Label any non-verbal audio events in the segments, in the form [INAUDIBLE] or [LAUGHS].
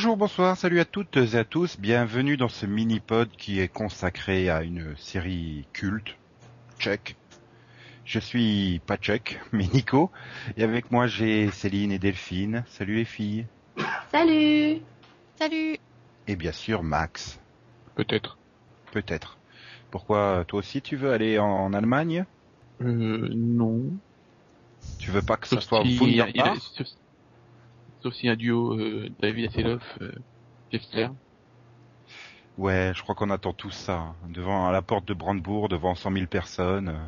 Bonjour, bonsoir, salut à toutes et à tous, bienvenue dans ce mini-pod qui est consacré à une série culte, Chuck. Je suis pas Chuck, [LAUGHS] mais Nico, et avec moi j'ai Céline et Delphine. Salut les filles. Salut Salut Et bien sûr Max. Peut-être. Peut-être. Pourquoi toi aussi tu veux aller en, en Allemagne? Euh, non. Tu veux pas que ça soit si, Wunderbar il a- sauf, sauf si un duo euh, David Hasselhoff, euh, Jeffster. Ouais, je crois qu'on attend tous ça. hein. Devant à la porte de Brandebourg, devant 100 000 personnes. euh.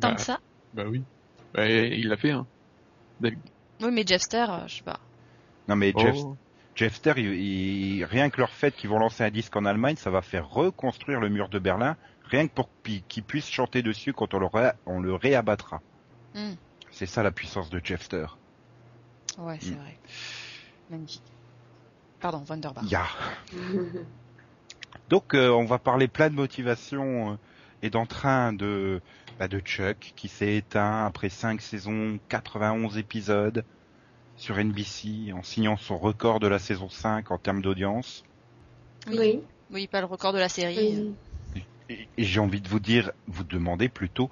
Tant Bah. que ça Bah oui. Bah, il l'a fait, hein. David. Oui, mais Jeffster, je sais pas. Non mais Jeff, Oh. Jeffster, il, il- rien que leur fait qu'ils vont lancer un disque en Allemagne, ça va faire reconstruire le mur de Berlin, rien que pour pi- qu'ils puissent chanter dessus quand on le, ré- on le réabattra. Hmm. C'est ça la puissance de Jeffster. Ouais, c'est Mm. vrai. Magnifique. Pardon, Wonderbar. Ya. Donc euh, on va parler plein de motivation euh, et d'entrain de bah, de Chuck qui s'est éteint après 5 saisons, 91 épisodes sur NBC en signant son record de la saison 5 en termes d'audience. Oui. Oui. Pas le record de la série. oui. Et et j'ai envie de vous dire, vous demander plutôt,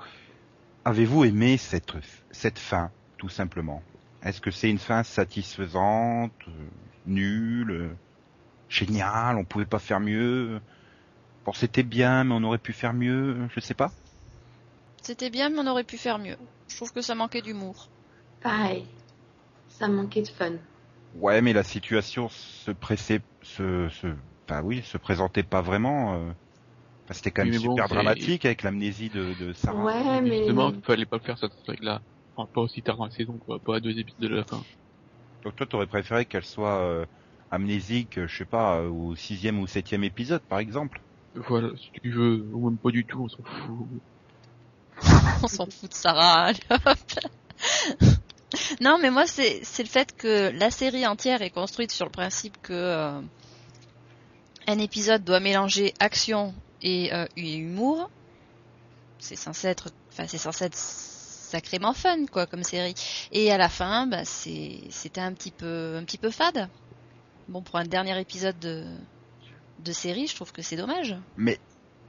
avez-vous aimé cette, cette fin, tout simplement? Est-ce que c'est une fin satisfaisante, nulle, géniale, on pouvait pas faire mieux? Bon, c'était bien, mais on aurait pu faire mieux, je sais pas. C'était bien, mais on aurait pu faire mieux. Je trouve que ça manquait d'humour. Pareil. Ça manquait de fun. Ouais, mais la situation se pressait, se, se, bah oui, se présentait pas vraiment. euh. C'était quand même Oui, mais bon, super dramatique avec l'amnésie de, de Sarah. Ouais, mais. Justement, il fallait pas le faire cette règle-là. Enfin, pas aussi tard dans la saison, quoi. Pas à deux épisodes de la fin. Donc toi, t'aurais préféré qu'elle soit euh, amnésique, euh, je sais pas, euh, au sixième ou septième épisode, par exemple? Voilà, si tu veux, ou même pas du tout, on s'en fout. [LAUGHS] on s'en fout de Sarah. allez, hop. [LAUGHS] non, mais moi, c'est c'est le fait que la série entière est construite sur le principe que euh, un épisode doit mélanger action et, euh, et humour. C'est censé être, enfin, c'est censé être sacrément fun, quoi, comme série. Et à la fin, bah, c'était un petit peu un petit peu fade. Bon, pour un dernier épisode de de série, je trouve que c'est dommage. Mais,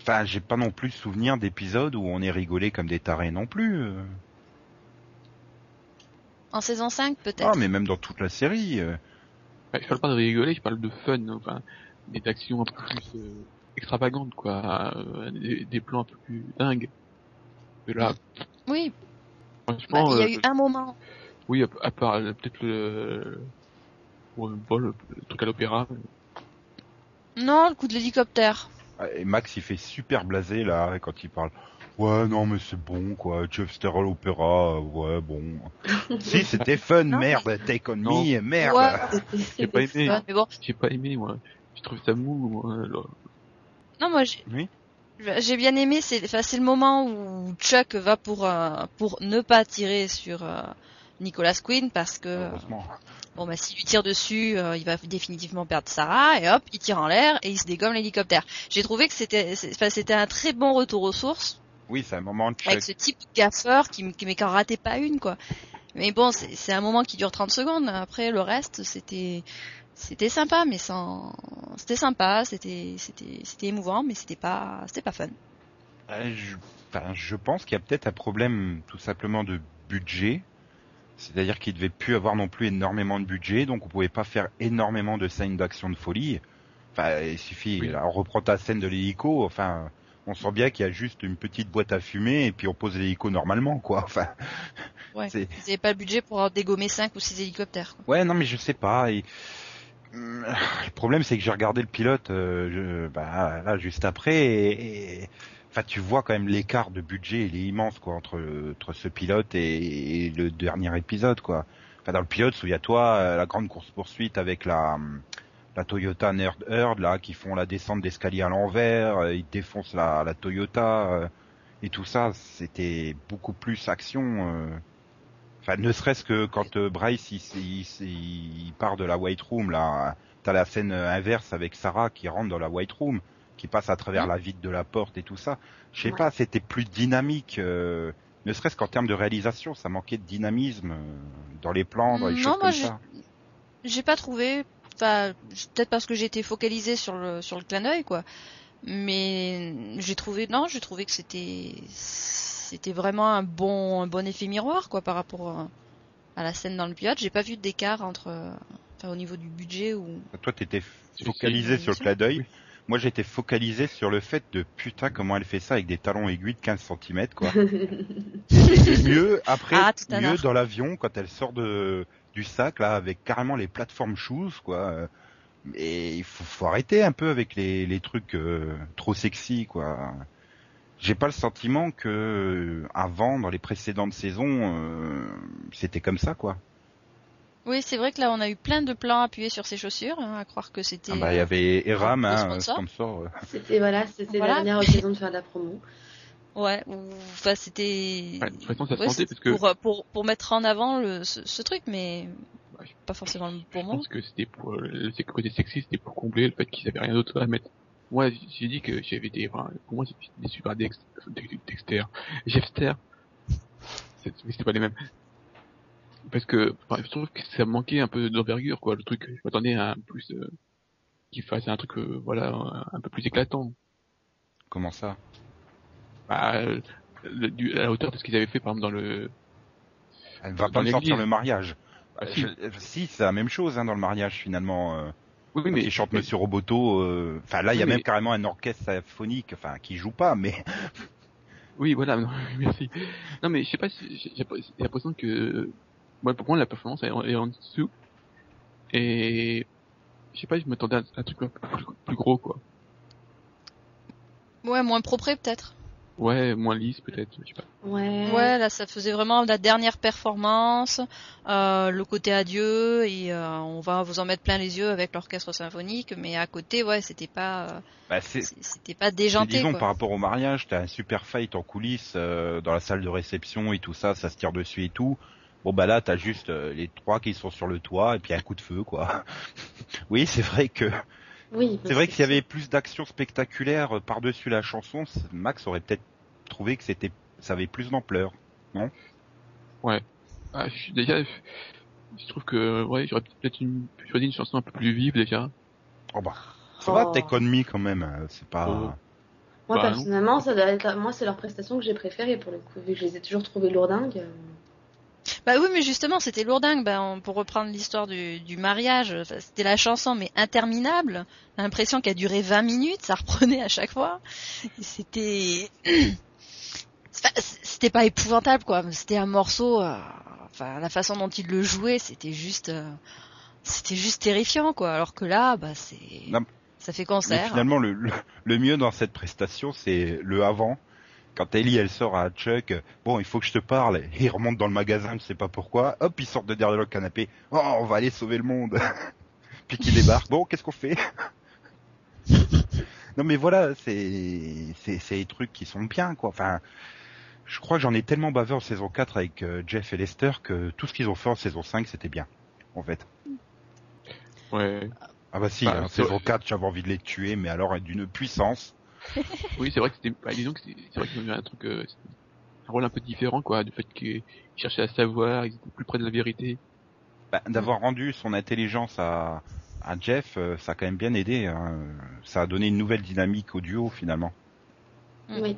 enfin, j'ai pas non plus souvenir d'épisodes où on est rigolé comme des tarés non plus. euh. En saison 5, peut-être. Ah, mais même dans toute la série. euh. Je parle pas de rigoler, je parle de fun, enfin, des actions un peu plus euh, extravagantes, quoi. euh, des, des plans un peu plus dingues. Là, Oui, bah, il y a euh, eu un moment oui, à, à part euh, peut-être le, ouais, pas le, le truc à l'opéra. Non, le coup de l'hélicoptère. Ah, Et Max, il fait super blasé là quand il parle. Ouais, non, mais c'est bon, quoi. Jeffster à l'opéra, euh, ouais, bon. [LAUGHS] si, c'était fun, Non, merde. Take on Non. me, merde. Ouais. [LAUGHS] J'ai pas aimé. fun. Mais bon, J'ai pas aimé, moi. J'ai trouvé ça mou, moi. là. non, moi j'ai Oui. J'ai bien aimé. C'est enfin, le moment où Chuck va pour euh, pour ne pas tirer sur euh, Nicolas Quinn parce que bon bah s'il lui tire dessus, euh, il va définitivement perdre Sarah et hop, il tire en l'air et il se dégomme l'hélicoptère. J'ai trouvé que c'était un très bon retour aux sources Oui, c'est un moment de avec ce type de gaffeur qui mais qui en ratait pas une quoi. Mais bon, c'est un moment qui dure 30 secondes. Après le reste, c'était c'était sympa mais sans c'était sympa, c'était c'était c'était émouvant mais c'était pas c'était pas fun. Euh, je, je pense qu'il y a peut-être un problème tout simplement de budget. C'est-à-dire qu'il devait plus avoir non plus énormément de budget, donc on pouvait pas faire énormément de scènes d'action de folie. Enfin, il suffit, Oui. là, on reprend ta scène de l'hélico, enfin, on sent bien qu'il y a juste une petite boîte à fumer et puis on pose l'hélico normalement, quoi. [LAUGHS] Enfin, Ouais. c'est, Ils avaient pas le budget pour dégommer 5 ou 6 hélicoptères. quoi. Ouais, non, mais je sais pas. et- Le problème, c'est que j'ai regardé le pilote euh, bah, là juste après, et, enfin, tu vois quand même l'écart de budget, il est immense quoi entre, entre ce pilote et, le dernier épisode quoi. Enfin, dans le pilote, souviens-toi, euh, la grande course poursuite avec la la Toyota Nerd Herd là, qui font la descente d'escalier à l'envers, euh, ils défoncent la, la Toyota euh, et tout ça, c'était beaucoup plus action. Enfin, ne serait-ce que quand euh, Bryce il, il, part de la White Room, là, t'as la scène euh, inverse avec Sarah qui rentre dans la White Room, qui passe à travers Mhm. la vitre de la porte et tout ça. Je sais Ouais. pas, c'était plus dynamique. euh, ne serait-ce qu'en termes de réalisation, ça manquait de dynamisme euh, dans les plans, dans les Non, choses moi, comme ça. J'ai pas trouvé. enfin, peut-être parce que j'étais focalisée sur le sur le clin d'œil, quoi. Mais j'ai trouvé, non, j'ai trouvé que c'était c'était vraiment un bon un bon effet miroir, quoi, par rapport à, à la scène dans le pilote. J'ai pas vu d'écart entre, enfin, au niveau du budget ou. Toi, t'étais focalisé sur le clin d'œil. Oui. Moi, j'étais focalisé sur le fait de putain comment elle fait ça avec des talons aiguilles de 15 cm, quoi. [LAUGHS] Mieux après, Ah, mieux dans l'avion quand elle sort de du sac là avec carrément les plateformes shoes, quoi. Euh, Et il faut, faut arrêter un peu avec les, les trucs euh, trop sexy, quoi. J'ai pas le sentiment que euh, avant, dans les précédentes saisons, euh, c'était comme ça, quoi. Oui, c'est vrai que là, on a eu plein de plans appuyés sur ses chaussures, hein, à croire que c'était. Ah bah, il y avait Eram, hein, sponsor. sponsor. euh. C'était voilà, c'était Voilà. la dernière occasion de faire de la promo. Ouais, ou enfin c'était. Ouais, Ouais, parce que pour, pour pour mettre en avant le, ce, ce truc, mais Ouais, je- pas forcément je pour moi. pense que c'était pour euh, le c'est- côté sexy, c'était pour combler le fait qu'ils avaient rien d'autre à mettre. Moi, j'ai dit que j'avais des, enfin, pour moi, c'était des super Dex, Dex- Dexter, Jeffster. Mais c'était pas les mêmes. Parce que, enfin, je trouve que ça manquait un peu d'envergure, quoi. Le truc, je m'attendais à un plus, euh, qu'il fasse un truc, euh, voilà, un, peu plus éclatant. Comment ça? Bah, euh, le- du- à la hauteur de ce qu'ils avaient fait, par exemple, dans le, Elle va Dans pas me sortir le mariage. ah, Euh, si. je- si, c'est la même chose hein, dans le mariage finalement. Euh, oui, mais, il chante Monsieur Roboto. euh, Enfin là, il y a même carrément un orchestre symphonique, enfin qui joue pas, mais [LAUGHS] Oui, voilà, non, [LAUGHS] merci. Non, mais je sais pas si, j'ai l'impression que, moi, pour moi, la performance est en, est en dessous. Et, je sais pas, je m'attendais à un truc un peu plus, plus gros, quoi. Ouais, moins propre peut-être. Ouais, moins lisse, peut-être, je sais pas. Ouais. Ouais, là, ça faisait vraiment la dernière performance, euh, le côté adieu, et euh, on va vous en mettre plein les yeux avec l'orchestre symphonique, mais à côté, ouais, c'était pas, euh, bah, c'était pas déjanté, disons quoi. par rapport au mariage, t'as un super fight en coulisses euh, dans la salle de réception et tout ça, ça se tire dessus et tout. Bon bah là, t'as juste euh, les trois qui sont sur le toit et puis un coup de feu quoi. [LAUGHS] oui, c'est vrai que Oui. c'est vrai que s'il y avait plus d'action spectaculaire euh, par-dessus la chanson, Max aurait peut-être trouvé que c'était ça avait plus d'ampleur. Ah, je suis déjà, je, je trouve que, ouais, j'aurais peut-être une, choisi une chanson un peu plus vive, déjà. Oh bah, ça va, Oh. Take On Me quand même, euh, c'est pas. Oh. Moi, Bah, non. personnellement, ça doit être, moi, c'est leur prestation que j'ai préférée pour le coup, vu que je les ai toujours trouvées lourdingues. Bah oui, mais justement, c'était lourdingue. Bah, on- pour reprendre l'histoire du, du mariage, c'était la chanson, mais interminable. L'impression qu'elle durait 20 minutes, ça reprenait à chaque fois. C'était, [CLEARS THROAT] c'était pas épouvantable, quoi. mais C'était un morceau. euh, Enfin, la façon dont il le jouait, c'était juste, euh, c'était juste terrifiant, quoi. Alors que là, bah, c'est, ça fait Mais concert. finalement, le, le, le mieux dans cette prestation, c'est le avant. Quand Ellie, elle sort à Chuck, bon, il faut que je te parle. Et il remonte dans le magasin, je sais pas pourquoi. Hop, il sort de derrière le canapé. Oh, on va aller sauver le monde. [LAUGHS] Puis qu'il débarque. Bon, qu'est-ce qu'on fait? [LAUGHS] Non, mais voilà, c'est c'est des trucs qui sont bien, quoi. Enfin, je crois que j'en ai tellement bavé en saison 4 avec euh, Jeff et Lester que tout ce qu'ils ont fait en saison 5, c'était bien, en fait. Ouais. Ah bah si, Bah, en saison 4, j'avais envie de les tuer, mais alors d'une puissance. [LAUGHS] Oui, c'est vrai que c'était, bah, disons que c'est vrai qu'ils ont eu un truc, euh, un rôle un peu différent, quoi, du fait qu'ils cherchaient à savoir, ils étaient plus près de la vérité. Bah, d'avoir rendu son intelligence à, à Jeff, euh, ça a quand même bien aidé. hein. Ça a donné une nouvelle dynamique au duo finalement. Mm. Oui.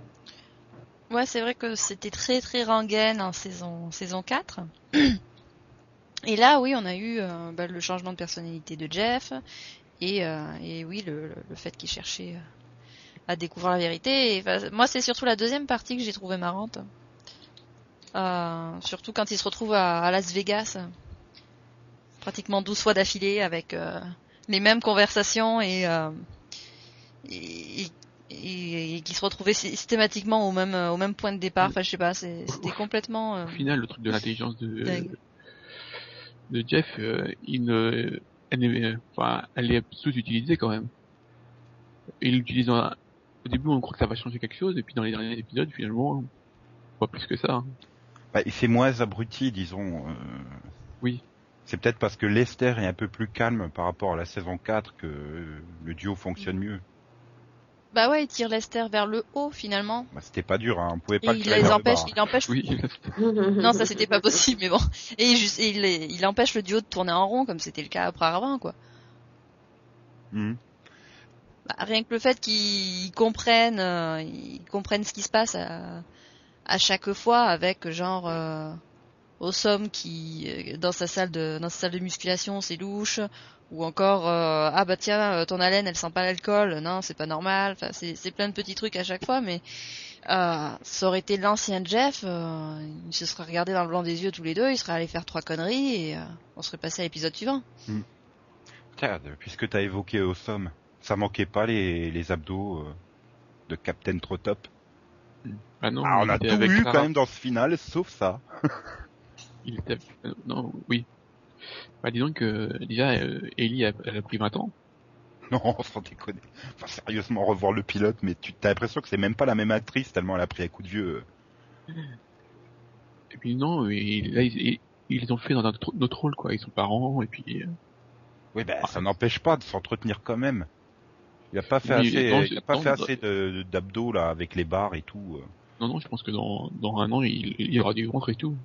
Ouais, c'est vrai que c'était très très rengaine en saison saison 4. [CLEARS THROAT] Et là, oui, on a eu euh, bah, le changement de personnalité de Jeff et, euh, et oui, le, le- fait qu'il cherchait à découvrir la vérité. Et, enfin, moi, c'est surtout la deuxième partie que j'ai trouvée marrante. Euh, surtout quand il se retrouve à, à Las Vegas, pratiquement 12 fois d'affilée avec euh, les mêmes conversations et, euh, et, et- et, qui se retrouvait sy- systématiquement au même euh, au même point de départ. Enfin, je sais pas, c'était complètement. euh, Au final, le truc de l'intelligence de, de Jeff, euh, il ne, elle est, enfin, elle est sous-utilisée quand même. Il l'utilise en- au début, on croit que ça va changer quelque chose, et puis dans les derniers épisodes, finalement, pas plus que ça. hein. Bah, il fait moins abruti, disons. euh. Oui. C'est peut-être parce que Lester est un peu plus calme par rapport à la saison 4 que le duo fonctionne mieux. Bah ouais, il tire Lester vers le haut finalement. Bah, C'était pas dur, hein. on pouvait Et pas le il les le empêche, bas. il empêche. Oui, [LAUGHS] Non, ça c'était pas possible, mais bon. Et il, juste- il, il empêche le duo de tourner en rond comme c'était le cas après Arvin, quoi. Mhm. Bah, rien que le fait qu'ils comprennent, euh, ils comprennent ce qui se passe à, chaque fois avec genre euh, Awesome qui euh, dans sa salle de dans sa salle de musculation c'est louche. Ou encore euh, ah bah tiens ton haleine elle sent pas l'alcool. Non c'est pas normal. Enfin c'est plein de petits trucs à chaque fois mais euh, ça aurait été l'ancien Jeff il se serait regardé dans le blanc des yeux tous les deux il serait allé faire trois conneries et on serait passé à l'épisode suivant. Tiens, puisque t'as évoqué Awesome, ça manquait pas les, les abdos euh, de Captain Trotop. Ah non, Ah, on a tout eu quand même dans ce final, sauf ça. [LAUGHS] Il était, euh, non, oui. Bah, disons que, déjà, euh, Ellie, a- elle a pris 20 ans. [LAUGHS] Non, sans déconner. Enfin, sérieusement, revoir le pilote, mais tu as l'impression que c'est même pas la même actrice tellement elle a pris un coup de vieux. Et puis, non, et là, ils, ils- ont fait dans notre, notre rôle, quoi. Ils sont parents, et puis, Oui, ben, ça n'empêche pas de s'entretenir quand même. Il a pas fait assez, dans- il a pas dans- fait assez de- d'abdos là avec les barres et tout. euh. non, non, je pense que dans, dans un an, il, il y aura du ventre et tout.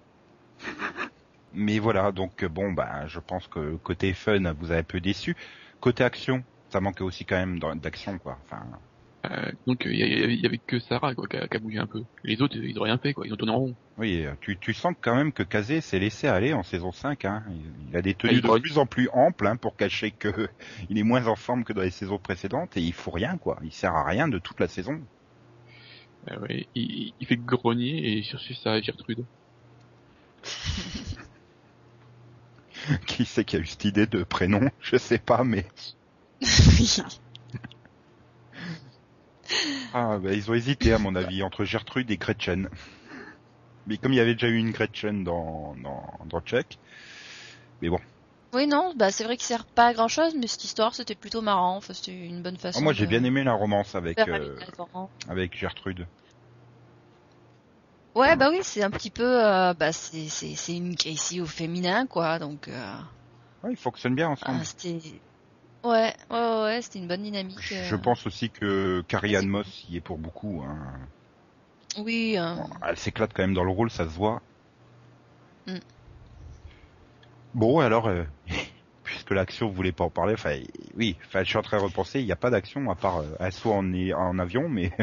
[LAUGHS] Mais voilà, donc euh, bon, bah, je pense que côté fun, vous avez un peu déçu. Côté action, ça manquait aussi quand même d'action, quoi. Enfin, Euh, donc, il y, avait- il y avait que Sarah, quoi, qui a, qui a bougé un peu. Les autres, ils ont rien fait, quoi. Ils ont tourné en rond. oui, euh, tu, tu sens quand même que Kazé s'est laissé aller en saison 5. Hein. Il, il a des tenues Ah, de plus en plus amples hein, pour cacher que [LAUGHS] il est moins en forme que dans les saisons précédentes et il faut rien, quoi. Il sert à rien de toute la saison. Euh, ouais, il, il fait grogner et chercher sa Gertrude. [LAUGHS] Qui c'est qui a eu cette idée de prénom? Je sais pas, mais [LAUGHS] ah, bah, ils ont hésité à mon avis entre Gertrude et Gretchen. Mais comme il y avait déjà eu une Gretchen dans dans, dans Chuck, mais bon. oui non bah c'est vrai qu'il sert pas à grand chose mais cette histoire c'était plutôt marrant enfin c'était une bonne façon Ah, moi j'ai de bien aimé la romance avec euh, avec Gertrude. Ouais, bah oui, c'est un petit peu, euh, bah c'est c'est c'est une Casey au féminin quoi, donc euh, Ouais, ils fonctionnent bien ensemble. ah, c'était, ouais, ouais, ouais, ouais, c'était une bonne dynamique. euh. Je pense aussi que Carrie Ann Moss y est pour beaucoup. Hein. Oui, euh, Bon, elle s'éclate quand même dans le rôle, ça se voit. Mm. Bon, alors, euh, [LAUGHS] puisque l'action, vous voulez pas en parler, enfin, oui, je suis en train de repenser, il n'y a pas d'action à part, euh, elle soit en, en avion, mais [LAUGHS]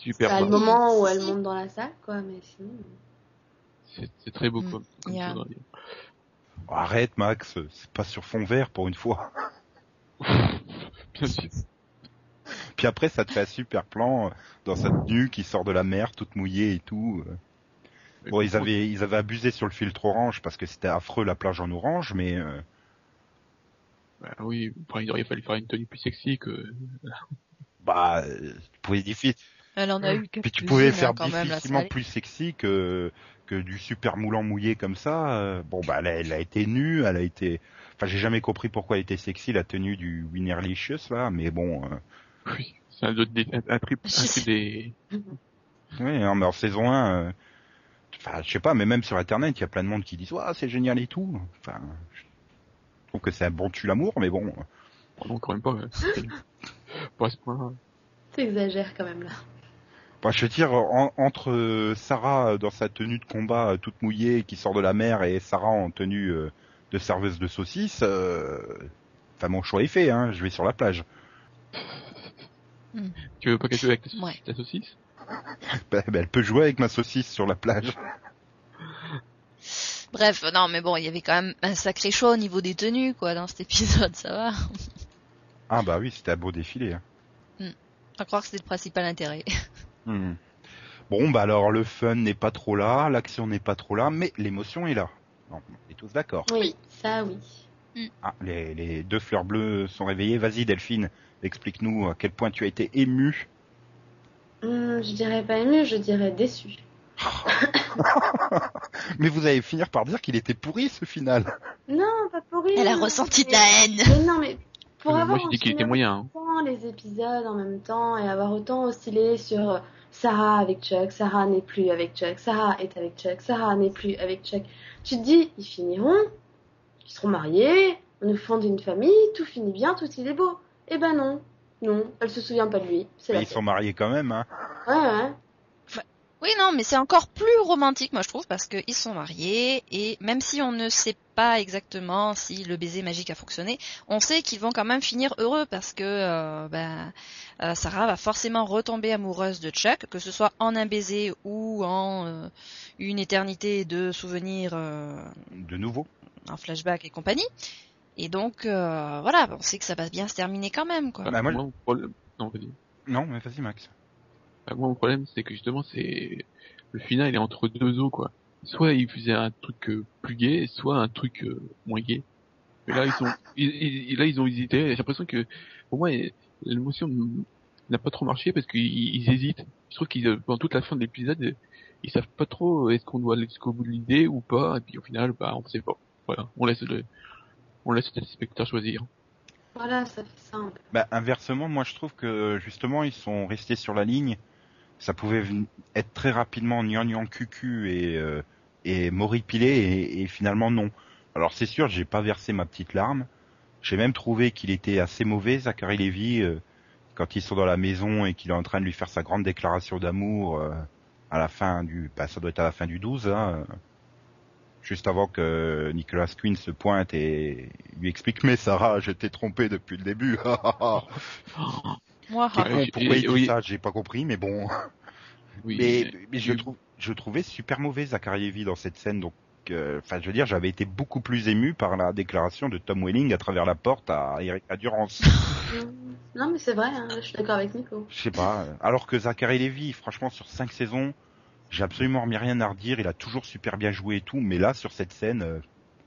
Super. C'est le moment où elle monte dans la salle, quoi, mais sinon. C'est très beau, Mm. comme Yeah. Arrête, Max, c'est pas sur fond vert pour une fois. Bien sûr. Puis après, ça te fait un super plan euh, dans sa tenue qui sort de la mer, toute mouillée et tout. euh. Bon, ils avaient, ils avaient abusé sur le filtre orange parce que c'était affreux la plage en orange, mais euh, Bah oui, il aurait fallu faire une tenue plus sexy que... [LAUGHS] bah, tu pouvais diffi- elle en a eu Puis tu pouvais hein, faire difficilement plus sexy que que du super moulant mouillé comme ça. euh, Bon bah elle a, elle a été nue, elle a été. Enfin j'ai jamais compris pourquoi elle était sexy la tenue du Winnerlicious là, mais bon. euh, Oui, c'est un, autre dé- un, trip, des... [LAUGHS] Oui, non, mais en saison 1, euh, enfin je sais pas, mais même sur internet il y a plein de monde qui disent ouais c'est génial et tout. Enfin je trouve que c'est un bon tue l'amour, mais bon. Non, quand même pas. Pas à ce point. T'exagères quand même là. Bah, je veux dire, en- entre euh, Sarah euh, dans sa tenue de combat euh, toute mouillée qui sort de la mer et Sarah en tenue euh, de serveuse de saucisse, euh, enfin mon choix est fait, hein, je vais sur la plage. Tu veux pas qu'elle joue avec ta, Ouais. ta saucisse? [LAUGHS] Bah, bah, elle peut jouer avec ma saucisse sur la plage. [LAUGHS] Bref, non, mais bon, il y avait quand même un sacré choix au niveau des tenues, quoi, dans cet épisode, ça va. Ah bah oui, c'était un beau défilé. Hein. À croire que c'était le principal intérêt. [LAUGHS] Hmm. Bon bah alors le fun n'est pas trop là, l'action n'est pas trop là, mais l'émotion est là. Bon, on est tous d'accord. Oui, ça oui. Ah, les, les deux fleurs bleues sont réveillées. Vas-y Delphine, explique-nous à quel point tu as été ému. Hum, je dirais pas ému, je dirais déçu. [LAUGHS] Mais vous allez finir par dire qu'il était pourri ce final. Non, pas pour rire. Elle a ressenti de la haine. Mais non, mais pour avoir Moi, qu'il était moyen. Hein. autant les épisodes en même temps et avoir autant oscillé sur euh, Sarah avec Chuck, Sarah n'est plus avec Chuck, Sarah est avec Chuck, Sarah n'est plus avec Chuck. Tu te dis, ils finiront, ils seront mariés, on nous fonde une famille, tout finit bien, tout il est beau. Eh ben non, non, elle se souvient pas de lui. Mais ils sont mariés quand même, hein. Ouais, ouais. Oui, non, mais c'est encore plus romantique, moi je trouve, parce qu'ils sont mariés et même si on ne sait pas exactement si le baiser magique a fonctionné, on sait qu'ils vont quand même finir heureux parce que euh, ben, euh, Sarah va forcément retomber amoureuse de Chuck, que ce soit en un baiser ou en euh, une éternité de souvenirs, euh, De nouveau. un flashback et compagnie. Et donc euh, voilà, on sait que ça va bien se terminer quand même, quoi. Bah, moi. Non. Non, mais vas-y Max. Bah, moi, mon problème, c'est que justement, c'est le final, il est entre deux eaux, quoi. Soit il faisait un truc euh, plus gay, soit un truc euh, moins gay. Mais là, ils sont, [LAUGHS] ils, ils- là, ils ont hésité. J'ai l'impression que, pour moi, l'émotion n'a pas trop marché parce qu'ils ils hésitent. Je trouve qu'ils, euh, pendant toute la fin de l'épisode, ils savent pas trop est-ce qu'on doit aller jusqu'au bout de l'idée ou pas. Et puis au final, bah, on sait pas. Voilà, on laisse le, on laisse le spectateur choisir. Voilà, ça fait simple. Bah, inversement, moi je trouve que justement ils sont restés sur la ligne. Ça pouvait être très rapidement gnangnan cucu et euh, et moripilé et, et finalement non. Alors c'est sûr, j'ai pas versé ma petite larme. J'ai même trouvé qu'il était assez mauvais, Zachary Levy, euh, quand ils sont dans la maison et qu'il est en train de lui faire sa grande déclaration d'amour euh, à la fin du, bah ça doit être à la fin du 12, hein, juste avant que Nicolas Quinn se pointe et lui explique mais Sarah, je t'ai trompé depuis le début. [LAUGHS] Moi, Quel Ah, con, oui, pourquoi il dit oui. ça J'ai pas compris, mais bon. [LAUGHS] Oui, mais mais je oui. trouve, je trouvais super mauvais Zachary Levy dans cette scène, donc. euh, Enfin, je veux dire, j'avais été beaucoup plus ému par la déclaration de Tom Welling à travers la porte à Eric Durance. [LAUGHS] Non, mais c'est vrai, hein, je suis d'accord avec Nico. Je sais pas. Alors que Zachary Levy, franchement, sur cinq saisons, j'ai absolument mis rien à redire. Il a toujours super bien joué et tout, mais là, sur cette scène, euh,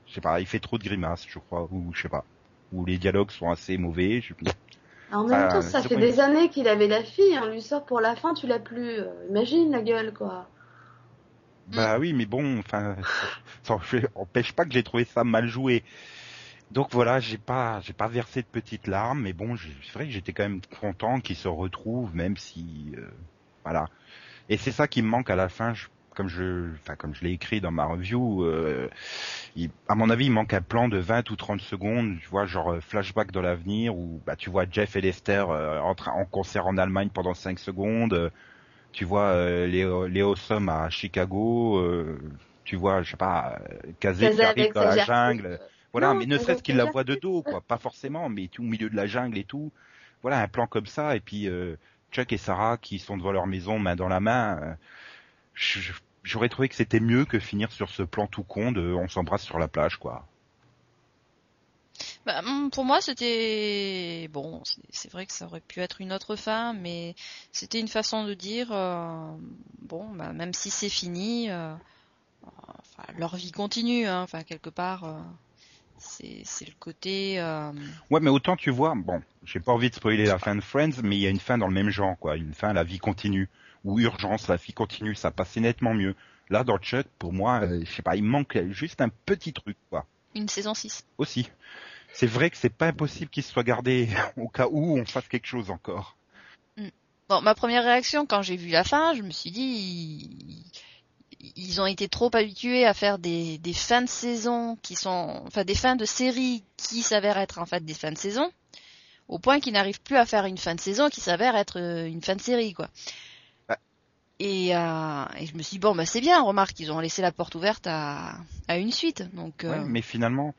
je sais pas, il fait trop de grimaces, je crois, ou je sais pas, ou les dialogues sont assez mauvais. Je... En même temps, ça fait des années qu'il avait la fille, on lui sort pour la fin, tu l'as plus. Euh, imagine la gueule, quoi. Bah oui, mais bon, enfin, ça empêche pas que j'ai trouvé ça mal joué. Donc voilà, j'ai pas, j'ai pas versé de petites larmes, mais bon, c'est vrai que j'étais quand même content qu'ils se retrouvent, même si, euh, voilà. Et c'est ça qui me manque à la fin, je- comme je, enfin comme je l'ai écrit dans ma review. euh, il- à mon avis, il manque un plan de 20 ou 30 secondes, tu vois, genre euh, flashback dans l'avenir où bah tu vois Jeff et Lester euh, en, en concert en Allemagne pendant 5 secondes. euh, tu vois euh, Léo, Léo Somme à Chicago, euh, tu vois, je sais pas, Kazé qui arrive dans la jungle. Voilà, Non, mais ne serait-ce qu'il la voit de dos, quoi, pas forcément, mais tout au milieu de la jungle et tout. Voilà, un plan comme ça, et puis euh, Chuck et Sarah qui sont devant leur maison, main dans la main. J'aurais trouvé que c'était mieux que finir sur ce plan tout con de on s'embrasse sur la plage, quoi. Bah, hum, pour moi, c'était bon. c'est- vrai que ça aurait pu être une autre fin, mais c'était une façon de dire euh, bon, bah, même si c'est fini, euh, enfin, leur vie continue. Hein, enfin, quelque part, euh, c'est le côté. Ouais, mais autant tu vois, bon, j'ai pas envie de spoiler la fin de Friends, mais il y a une fin dans le même genre, quoi. Une fin, la vie continue. Ou Urgence, la vie continue, ça passait nettement mieux. Là, dans Chuck, pour moi, euh, je sais pas, il manque juste un petit truc, quoi. une saison 6. Aussi. C'est vrai que c'est pas impossible qu'il se soit gardé [LAUGHS] au cas où on fasse quelque chose encore. Bon, ma première réaction quand j'ai vu la fin, je me suis dit, ils, ils ont été trop habitués à faire des, des fins de saison qui sont, enfin des fins de série qui s'avèrent être en fait des fins de saison, au point qu'ils n'arrivent plus à faire une fin de saison qui s'avère être euh, une fin de série, quoi. Et, euh, et je me suis dit, bon, bah c'est bien, remarque, ils ont laissé la porte ouverte à, à une suite, donc. euh, Ouais, mais finalement,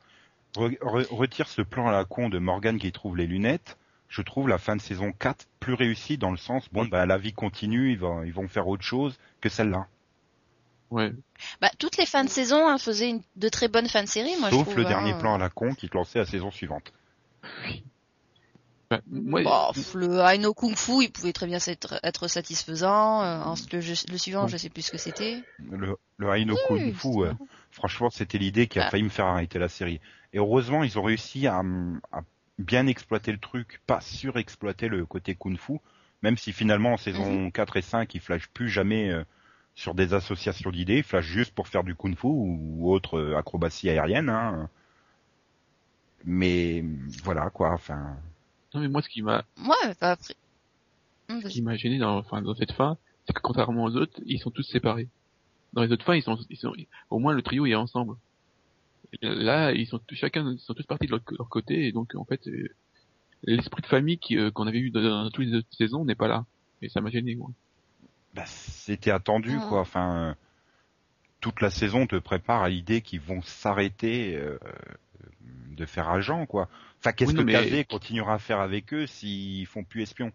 re- re- retire ce plan à la con de Morgan qui trouve les lunettes. Je trouve la fin de saison 4 plus réussie dans le sens, bon, bah, la vie continue, ils vont, ils vont faire autre chose que celle-là. Ouais. Bah, toutes les fins de saison hein, faisaient une, de très bonnes fins de série, moi je Sauf trouve. le hein. dernier plan à la con qui te lançait la saison suivante. [LAUGHS] Moi, Bah, le Aino Kung Fu, il pouvait très bien être, être satisfaisant. euh, ensuite, le, suivant, Bon. je sais plus ce que c'était. Le, le Aino Kung Fu, euh, franchement, c'était l'idée qui a Ah. failli me faire arrêter la série. Et heureusement, ils ont réussi à, à bien exploiter le truc, pas surexploiter le côté Kung Fu, même si finalement en saison 4 et 5, ils flashent plus jamais euh, sur des associations d'idées, ils flashent juste pour faire du Kung Fu ou autre euh, acrobatie aérienne. Hein. Mais voilà quoi, enfin... non mais moi ce qui m'a, bah. Hum, ce qui m'a gêné dans, enfin, dans cette fin, c'est que contrairement aux autres, ils sont tous séparés. Dans les autres fins, ils sont, ils sont, au moins le trio est ensemble. Là, ils sont tous- chacun, ils sont tous partis de leur, leur côté, et donc en fait, euh, l'esprit de famille qui, euh, qu'on avait eu dans, dans toutes les autres saisons n'est pas là. Et ça m'a gêné, moi. bah, c'était attendu Ah. quoi. Enfin, toute la saison te prépare à l'idée qu'ils vont s'arrêter euh, de faire agent quoi. Enfin, qu'est-ce Oui, que non, mais- Kazé continuera à faire avec eux s'ils font plus espion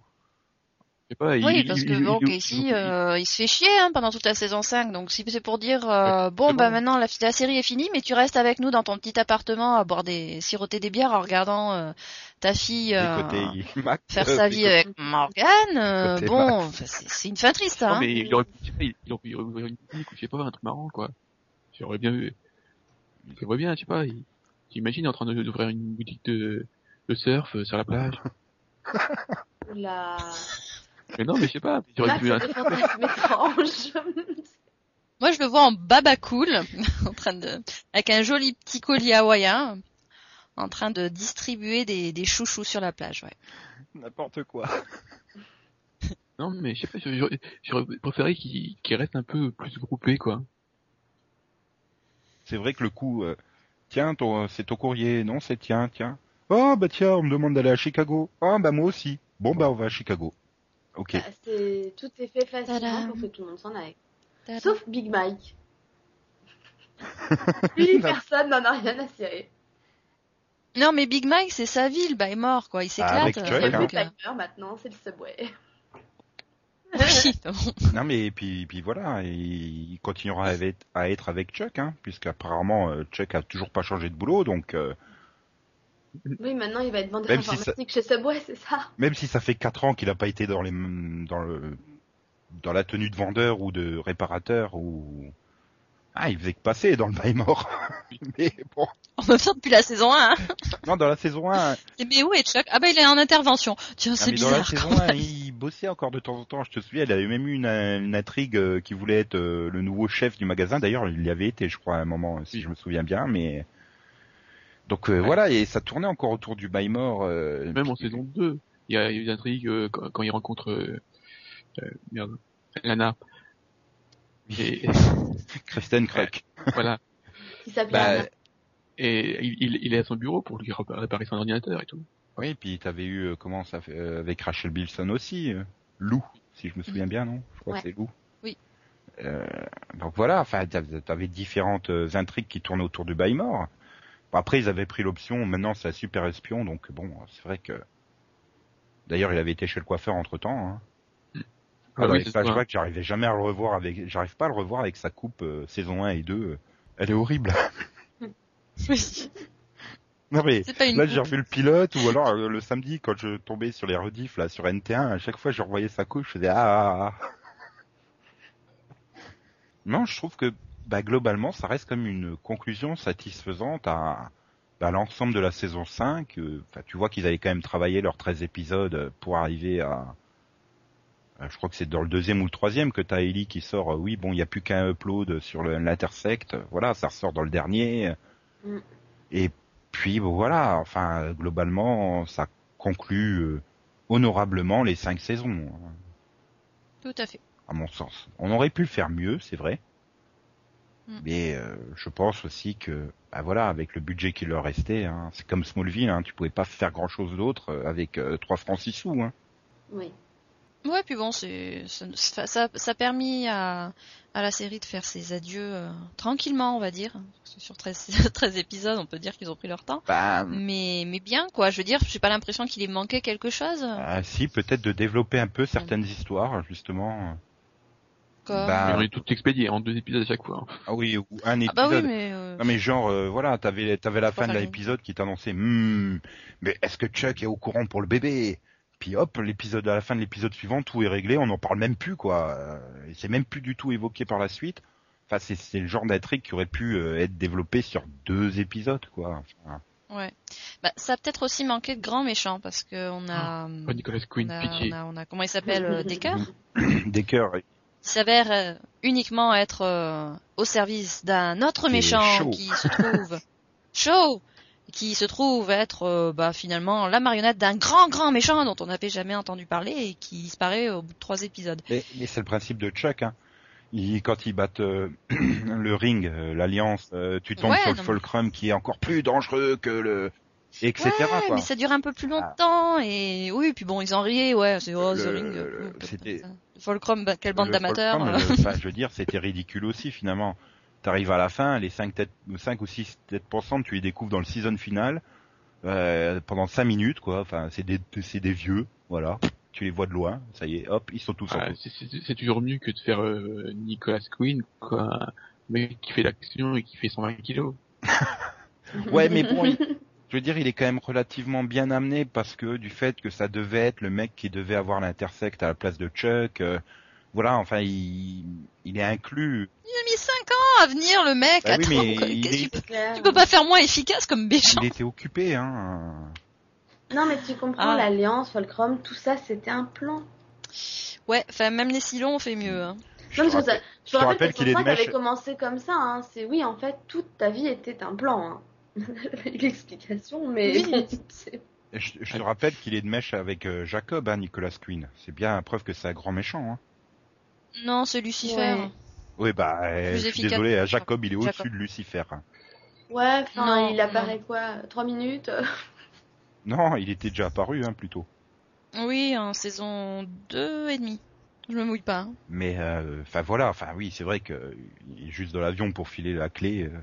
Je sais pas, il- Oui, il- parce que il- bon, il- Casey, il- euh, il se fait chier hein, pendant toute la saison 5. Donc si c'est pour dire euh, bon bah bon. maintenant la, la série est finie, mais tu restes avec nous dans ton petit appartement à boire des siroter des bières en regardant euh, ta fille euh, côtés faire euh, sa vie avec Morgan. euh, bon, c'est une fin triste. Non, Hein. mais il aurait pu, il il aurait pu il aurait pu ouvrir une boutique ou je sais pas, un truc marrant, quoi. J'aurais bien vu. Vois bien, je sais pas, il, j'imagine en train d'ouvrir une boutique de, de surf euh, sur la plage. [LAUGHS] Oula. Mais non, mais je sais pas, Là, pu un étranges. Moi je le vois en baba cool, [LAUGHS] en train de avec un joli petit collier hawaïen, en train de distribuer des, des chouchous sur la plage. Ouais. N'importe quoi. [LAUGHS] Non, mais je sais pas, j'aurais préféré qu'il qu'il reste un peu plus groupé, quoi. C'est vrai que le coup, euh, tiens, c'est ton courrier, non, c'est tiens, tiens. Oh bah tiens, on me demande d'aller à Chicago. Ah bah moi aussi. Bon bah on va à Chicago. Ok. Bah, c'est tout est fait facilement pour que tout le monde s'en aille. Tadam. Sauf Big Mike. [LAUGHS] Lui, personne n'en a rien à cirer. Non mais Big Mike c'est sa ville, bah il est mort quoi, il s'éclate. avec euh, Il n'y a Chuck, plus donc, de euh, timer maintenant, c'est le subway. Oui, [LAUGHS] bon. Non mais et puis, puis voilà, il, continuera à être, à être avec Chuck, hein, puisqu'apparemment euh, Chuck a toujours pas changé de boulot, donc euh, Oui, maintenant il va être vendeur Même si informatique chez Subway, c'est ça? Même si ça fait quatre ans qu'il a pas été dans les dans le dans la tenue de vendeur ou de réparateur ou ah il faisait que passer dans le bail mort. [LAUGHS] mais bon, En même temps depuis la saison 1. Hein. non dans la saison 1, Et mais où est Chuck? Ah bah il est en intervention. Tiens Ah, c'est mais dans la bizarre. saison quand 1, même. il bossait encore de temps en temps. Je te souviens, il avait même eu une, une intrigue euh, qui voulait être euh, le nouveau chef du magasin. D'ailleurs, il y avait été, je crois, à un moment, si je me souviens bien. Mais donc euh, voilà, et ça tournait encore autour du bail mort. euh, Même en puis- saison 2, il y a eu des intrigues euh, quand, quand il rencontre, euh, euh, merde, Lana. Et, [LAUGHS] Kristen Kruk. Qui voilà. s'appelle Bah. Et il, est à son bureau pour lui réparer son ordinateur et tout. Oui, puis t'avais eu euh, comment ça fait euh, avec Rachel Bilson aussi, euh, Lou, si je me souviens bien, non? Je crois Ouais. que c'est Lou. Oui. Euh, donc voilà, enfin t'avais différentes intrigues qui tournaient autour du bail mort. Bon, après ils avaient pris l'option, maintenant c'est un super espion, donc bon, c'est vrai que. D'ailleurs, il avait été chez le coiffeur entre temps. Hein. Ah Alors, oui, les flashbacks, j'arrivais jamais à le revoir avec, j'arrive pas à le revoir avec sa coupe euh, saison 1 et 2. euh, Elle est horrible. [LAUGHS] Oui. non mais Là, j'ai revu le pilote, ou alors euh, le samedi, quand je tombais sur les rediffs là sur NT1, à chaque fois je revoyais sa couche, je faisais ah, ah, ah. Non, je trouve que bah, globalement, ça reste comme une conclusion satisfaisante à, à l'ensemble de la saison 5. euh, Enfin, tu vois qu'ils avaient quand même travaillé leurs 13 épisodes pour arriver à... euh, Je crois que c'est dans le deuxième ou le troisième que t'as Ellie qui sort. euh, oui, bon, il n'y a plus qu'un upload sur l'intersect. Voilà, ça ressort dans le dernier. Mm. Et puis bon, voilà, enfin globalement, ça conclut euh, honorablement les cinq saisons, hein, Tout à fait. à mon sens. On aurait pu le faire mieux, c'est vrai. Mm. Mais euh, je pense aussi que, bah voilà, avec le budget qui leur restait, hein, c'est comme Smallville, hein, tu pouvais pas faire grand chose d'autre avec euh, 3 francs 6 sous. Hein. Oui. Ouais, puis bon, c'est ça, ça, ça a permis à, à la série de faire ses adieux euh, tranquillement, on va dire. Parce que sur 13, 13 [LAUGHS] épisodes, on peut dire qu'ils ont pris leur temps. Bah, Mais, mais bien, quoi. Je veux dire, j'ai pas l'impression qu'il ait manqué quelque chose. ah, si, peut-être de développer un peu certaines histoires, justement. Comme... bah, on est tout expédié en deux épisodes à chaque fois. Ah oui, ou un ah bah épisode. oui, mais... euh, Non mais genre euh, voilà, t'avais t'avais la fin de l'épisode qui t'annonçait hmm, mais est-ce que Chuck est au courant pour le bébé? Puis hop, l'épisode à la fin de l'épisode suivant, tout est réglé, on n'en parle même plus quoi. Euh, et c'est même plus du tout évoqué par la suite. Enfin c'est c'est le genre d'intrigue qui aurait pu euh, être développé sur deux épisodes quoi. Enfin, Ouais. Bah, ça a peut-être aussi manqué de grands méchants parce que on a, Oh, Nicolas Quinn, on a, pitié. on a, on a- comment il s'appelle, euh, Decker, des cœurs. qui s'avère uniquement être euh, au service d'un autre méchant chaud. qui se trouve [LAUGHS] chaud, qui se trouve être euh, bah, finalement la marionnette d'un grand grand méchant dont on n'avait jamais entendu parler et qui disparaît au bout de trois épisodes. Mais, mais c'est le principe de Chuck. Hein. Il, quand ils battent euh, [CLEARS THROAT] le ring, euh, l'alliance, tu tombes Ouais, sur le non, mais- Fulcrum qui est encore plus dangereux que le etc. Ouais, quoi. mais ça dure un peu plus longtemps et oui, puis bon, ils en riaient, ouais, c'est oh, Le- Ring. le- c'était-. Fulcrum, bah, quelle bande d'amateurs. Fulcrum, enfin, je veux dire, c'était ridicule aussi finalement. T'arrives à la fin, les 5, têtes, 5 ou 6 têtes pensantes, tu les découvres dans le season final euh, pendant 5 minutes, quoi. Enfin, c'est des, c'est des vieux, voilà. Tu les vois de loin, ça y est, hop, ils sont tous en Ah, c'est- toujours mieux que de faire euh, Nicolas Quinn, quoi. Mec qui fait l'action et qui fait 120 kilos. [LAUGHS] Ouais, mais bon, il- je veux dire, il est quand même relativement bien amené parce que du fait que ça devait être le mec qui devait avoir l'intersect à la place de Chuck. euh, voilà, enfin, il, il est inclus. Il a mis 5 ans à venir, le mec. Bah oui, mais quoi, il qu'est-ce est- que tu, peux pas faire moins efficace comme méchant. Il était occupé, hein. Non, mais tu comprends, Ah. l'alliance, Fulcrum, tout ça, c'était un plan. Ouais, enfin, même les silons, on fait mieux. Hein. Je non, te rappelle- je je te me rappelle rappelle qu'il que est avait mèche. commencé comme ça. Hein. C'est oui, en fait, toute ta vie était un plan. Hein. [LAUGHS] L'explication, mais Oui. bon, [LAUGHS] c'est- Je, je te rappelle qu'il est de mèche avec euh, Jacob, hein, Nicolas Quinn. C'est bien la preuve que c'est un grand méchant. Hein. Non, c'est Lucifer. Ouais. Oui, bah, euh, Plus je suis efficace. désolé, hein, Jacob, il est au-dessus de Lucifer. ouais, enfin, Non, il apparaît quoi Trois minutes? Euh, Non, il était déjà apparu, hein, plutôt. Oui, en saison 2 et demi. Je me mouille pas. hein. Mais, euh, enfin voilà, enfin oui, c'est vrai que euh, il est juste dans l'avion pour filer la clé. euh.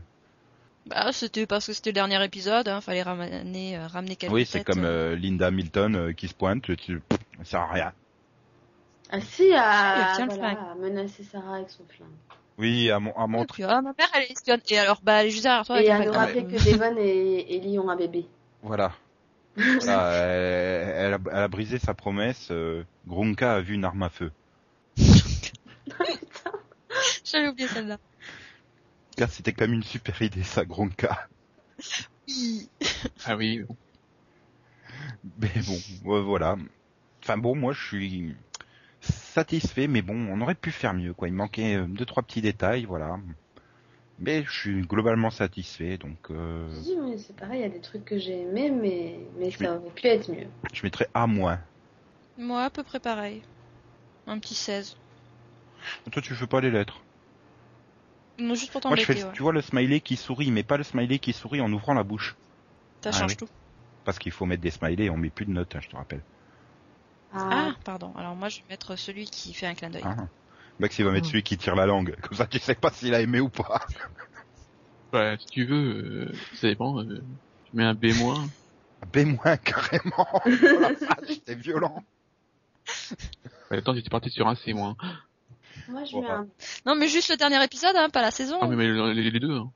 Bah, c'était parce que c'était le dernier épisode, hein, fallait ramener, euh, ramener quelques Oui, c'est comme euh. euh, Linda Milton euh, qui se pointe, tu, pff, ça sert à rien. Ah si, à, voilà, flingue. à menacer Sarah avec son flingue. Oui, à, mon, à montrer. puis, ah, ma mère, elle est espionne. Et alors, bah, elle est juste derrière toi. Et elle à nous rappeler grave. que Devon et Ellie ont un bébé. Voilà. Voilà, [LAUGHS] elle, elle a, elle a brisé sa promesse. euh, Grunka a vu une arme à feu. J'avais oublié celle-là. Car c'était quand même une super idée, ça, Grunka. Oui. Ah oui, bon. Mais bon, ouais, voilà. Enfin bon, moi je suis satisfait, mais bon, on aurait pu faire mieux, quoi. Il manquait euh, deux trois petits détails, voilà. Mais je suis globalement satisfait, donc euh, Si, mais c'est pareil, il y a des trucs que j'ai aimés, mais, mais Je ça aurait pu être mieux. je mettrais A moins. Moi, à peu près pareil. Un petit 16. Toi, tu fais pas les lettres. Non, juste pour Moi, je fais, ouais. tu vois le smiley qui sourit, mais pas le smiley qui sourit en ouvrant la bouche, Ça Ah change oui. tout. parce qu'il faut mettre des smileys, on met plus de notes, hein, je te rappelle. Ah, pardon. Alors, moi, je vais mettre celui qui fait un clin d'œil. Ah. Max, il va mettre Ah. celui qui tire la langue, comme ça, tu sais pas s'il a aimé ou pas. Bah, si tu veux, euh, ça dépend. Euh, tu mets un B-. B moins carrément. [LAUGHS] Oh c'est violent. Bah, attends, j'étais parti sur un C-. Moi, je mets bah. un... Non, mais juste le dernier épisode, hein, pas la saison. Ah, mais, mais les, les deux. Hein.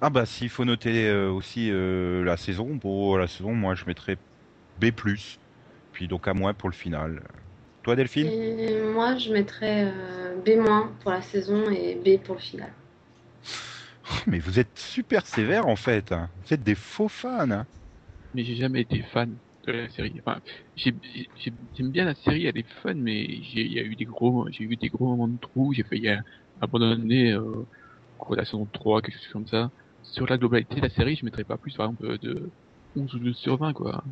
Ah bah s'il faut noter euh, aussi euh, la saison, pour la saison, moi je mettrais B+, puis donc à moins pour le final. Toi Delphine? Et moi, je mettrais euh, B- pour la saison et B pour le final. Mais vous êtes super sévère en fait, hein. vous êtes des faux fans. hein. Mais j'ai jamais été fan de la série. Enfin, j'aime bien la série, elle est fun, mais j'ai- il y a eu des gros, j'ai eu des gros moments de trou. J'ai failli euh, abandonner euh, la saison 3, quelque chose comme ça. Sur la globalité de la série, je mettrais pas plus, par exemple, de 11 ou 12 sur 20, quoi.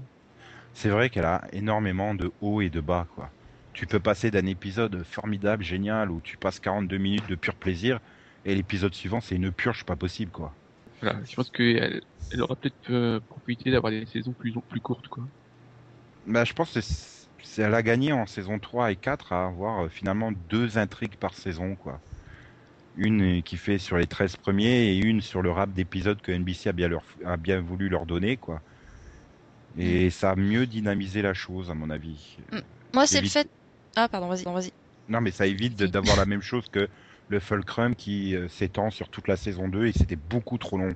C'est vrai qu'elle a énormément de hauts et de bas quoi. Tu peux passer d'un épisode formidable, génial, où tu passes 42 minutes de pur plaisir, et l'épisode suivant c'est une purge pas possible quoi. Voilà, je pense qu'elle elle aura peut-être euh, profité d'avoir des saisons plus, plus courtes, quoi. Bah, je pense que c'est- elle a gagné en saison 3 et 4 à avoir euh, finalement deux intrigues par saison, quoi. Une qui fait sur les 13 premiers et une sur le rap d'épisodes que NBC a bien, leur, a bien voulu leur donner, quoi. Et ça a mieux dynamisé la chose, à mon avis. Moi, c'est le fait. Ah, pardon, vas-y, non, vas-y. Non, mais ça évite d'avoir la même chose que le Fulcrum qui euh, s'étend sur toute la saison 2 et c'était beaucoup trop long.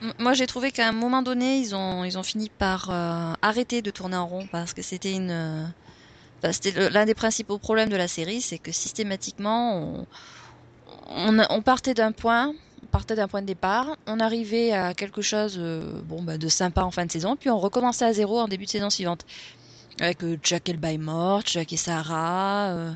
M- Moi, j'ai trouvé qu'à un moment donné, ils ont, ils ont fini par euh, arrêter de tourner en rond parce que c'était une. euh, enfin, c'était l'un des principaux problèmes de la série, c'est que systématiquement, on, on, a- on partait d'un point, partait d'un point de départ, on arrivait à quelque chose, euh, bon, bah, de sympa en fin de saison, puis on recommençait à zéro en début de saison suivante. Avec euh, Jack et le bail mort, Jack et Sarah, euh,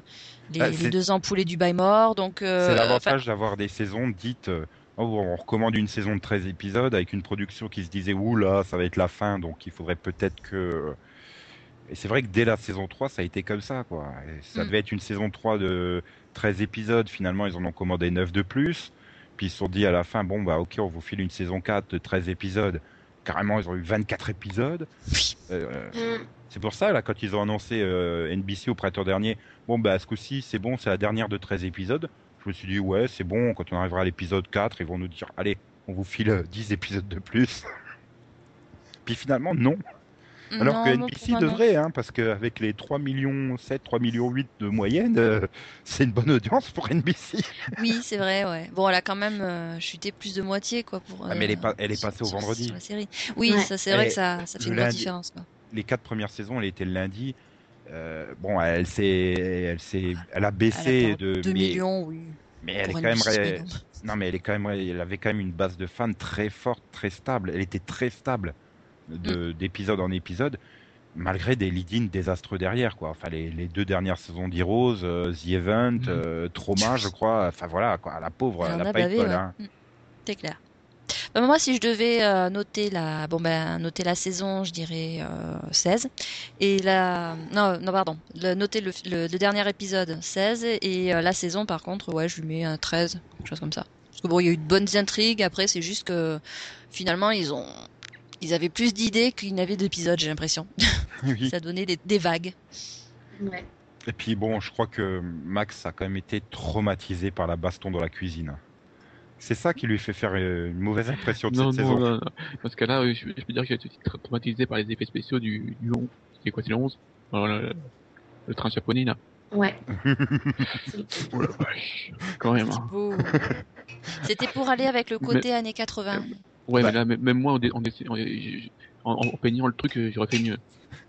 les, Ah, les deux ampoules du bail mort, donc. euh, C'est l'avantage d'avoir des saisons dites. oh, on recommande une saison de 13 épisodes avec une production qui se disait ouh là, ça va être la fin, donc il faudrait peut-être que. Et c'est vrai que dès la saison 3, ça a été comme ça, quoi. Et ça Mm. devait être une saison 3 de 13 épisodes. Finalement, ils en ont commandé 9 de plus. Puis ils se sont dit à la fin, bon bah ok, on vous file une saison 4 de 13 épisodes. Carrément, ils ont eu 24 épisodes. Euh, Mm. c'est pour ça, là, quand ils ont annoncé euh, NBC au printemps dernier, bon bah ce coup-ci, c'est bon, c'est la dernière de 13 épisodes. Je me suis dit, ouais, c'est bon, quand on arrivera à l'épisode 4, ils vont nous dire, allez, on vous file euh, 10 épisodes de plus. [LAUGHS] Puis finalement, non. Alors Non, que NBC devrait, hein, parce qu'avec les 3 millions 7, 3 millions 8 de moyenne, euh, c'est une bonne audience pour NBC. Oui, c'est vrai, ouais. Bon, elle a quand même euh, chuté plus de moitié, quoi, pour. Ah, mais elle est euh, pas- elle est sur- passée au vendredi. sur la série. Oui, Ouais. ça, c'est vrai que ça, ça fait une différence, quoi. Les quatre premières saisons, elle était le lundi. Euh, bon, elle s'est, elle s'est, elle a baissé Elle a de, 2 mais, millions, oui. mais elle est quand même, non mais elle est quand même, elle avait quand même une base de fans très forte, très stable. Elle était très stable. D'épisode en épisode, malgré des lead-in désastreux derrière, quoi. Enfin, les, les deux dernières saisons d'Heroes, euh, The Event, Mm. euh, Trauma, je crois. Enfin voilà, quoi. La pauvre, Elle elle en a a pas eu de hein. Mm. C'est clair. Bah, moi, si je devais euh, noter la, bon ben, noter la saison, je dirais euh, 16. Et la, non, non, pardon, le, noter le, le, le dernier épisode 16 et euh, la saison, par contre, ouais, je lui mets un 13, quelque chose comme ça. Parce que bon, il y a eu de bonnes intrigues. Après, c'est juste que finalement, ils ont, ils avaient plus d'idées qu'ils n'avaient d'épisodes, j'ai l'impression. [LAUGHS] Oui. Ça donnait des, des vagues. Ouais. Et puis bon, je crois que Max a quand même été traumatisé par la baston dans la cuisine. C'est ça qui lui fait faire euh, une mauvaise impression de Non, cette non, saison. non, non. Dans ce cas-là, je, je peux dire que j'ai été tra- traumatisé par les effets spéciaux du, du 11. C'est quoi, c'est le 11 Voilà, le, le train japonais, là. Ouais. [LAUGHS] Oh la vache. Quand même, hein. Beau. C'était pour aller avec le côté années 80. Ouais, Bah. mais là, même moi, en, dé- en, dé- en, en, en peignant le truc, euh, j'aurais fait mieux.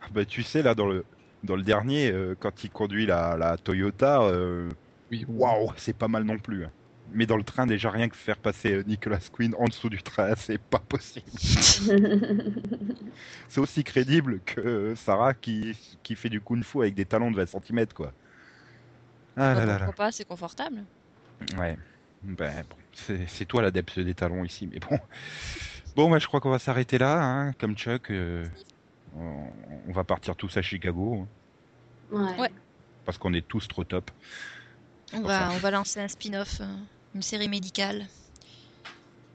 Bah tu sais là dans le dans le dernier, euh, quand il conduit la, la Toyota, euh, Oui, waouh, c'est pas mal non plus. hein. Mais dans le train déjà rien que faire passer Nicolas Quinn en dessous du train, [LAUGHS] c'est pas possible. [LAUGHS] C'est aussi crédible que Sarah qui qui fait du kung-fu avec des talons de 20 cm quoi. Ah là là là. pourquoi pas, c'est confortable. Ouais. Ben, bon, c'est toi l'adepte des talons ici, mais bon. Bon, bah, je crois qu'on va s'arrêter là, hein, comme Chuck. euh, on, on va partir tous à Chicago, hein, ouais. Parce qu'on est tous trop top. On va, on va lancer un spin-off, euh, une série médicale.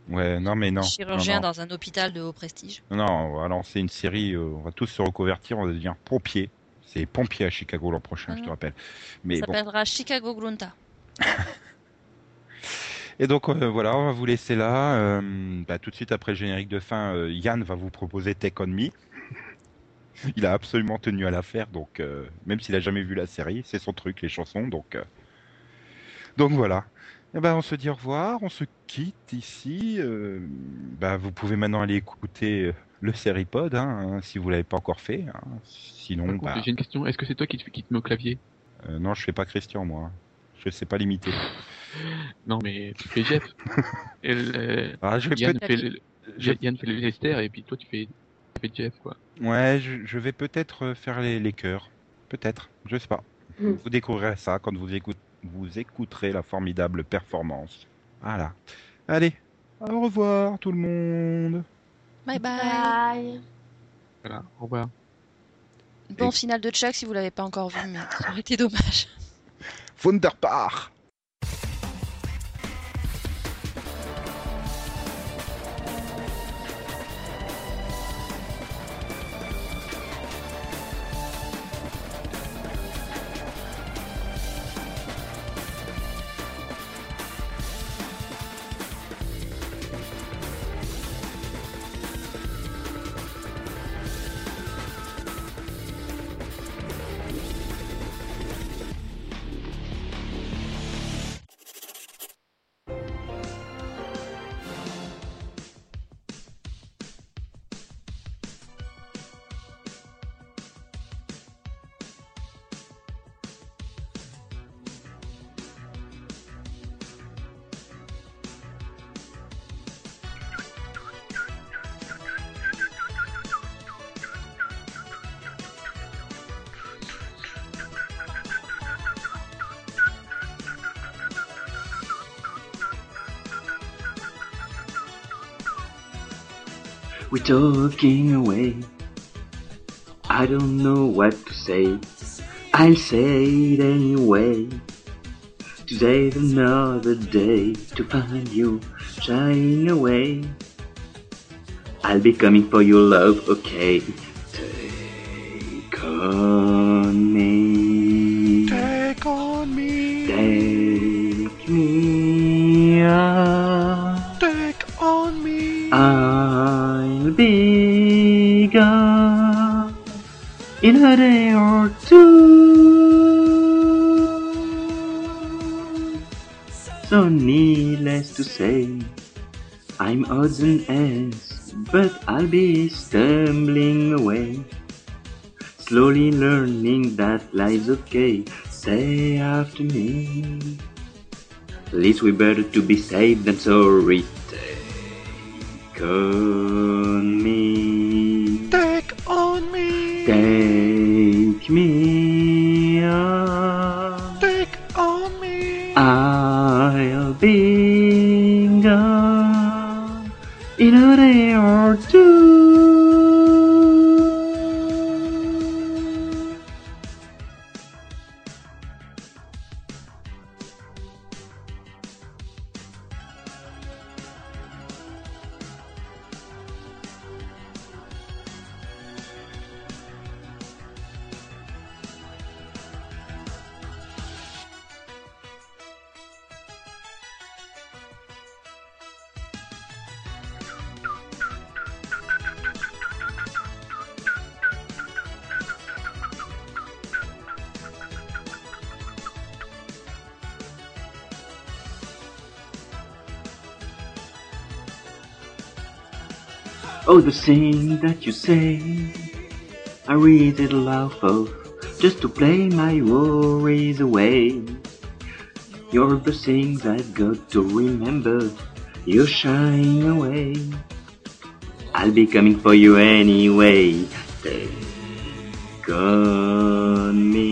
Ouais, non, mais non. Chirurgien non, dans un hôpital de haut prestige. non. On va lancer une série, euh, on va tous se reconvertir, on va devenir pompiers. C'est pompiers à Chicago l'an prochain, je te Mhm. rappelle. Mais Ça bon. s'appellera Chicago Grunta. [LAUGHS] Et donc euh, voilà, on va vous laisser là. Euh, bah, tout de suite après le générique de fin, euh, Yann va vous proposer Take On Me. Il a absolument tenu à la faire, donc même s'il a jamais vu la série, c'est son truc, les chansons, donc donc voilà. Et ben on se dit au revoir, on se quitte ici. Bah, vous pouvez maintenant aller écouter le Seripod, hein, hein, si vous l'avez pas encore fait. hein. Sinon, contre, bah, j'ai une question. Est-ce que c'est toi qui te, qui te mets au clavier? Non, je fais pas Christian moi. Je sais pas limiter. Non, mais tu fais Jeff. [LAUGHS] Et le- Ah, je vais Yann, peut-être fait le, je- Yann fait le Lester et puis toi tu fais, tu fais Jeff, quoi. Ouais, je, je vais peut-être euh, faire les, les chœurs. Peut-être, je sais pas. Mm. Vous découvrirez ça quand vous, écoute, vous écouterez la formidable performance. Voilà. Allez, au revoir tout le monde. Bye bye. Bye. Voilà, au revoir. Bon Et- final de Chuck si vous l'avez pas encore vu, mais ça aurait été dommage. Wunderbar We're talking away. I don't know what to say. I'll say it anyway. Today's another day to find you shying away. I'll be coming for your love, okay? Slowly learning that life's okay. Say after me. At least we better to be safe than sorry. Take on me. Take on me. Take me on. Take on me. I'll be gone in a day or Oh, the thing that you say, I read it aloud for just to play my worries away. You're the things I've got to remember. You're shying away. I'll be coming for you anyway. Take on me.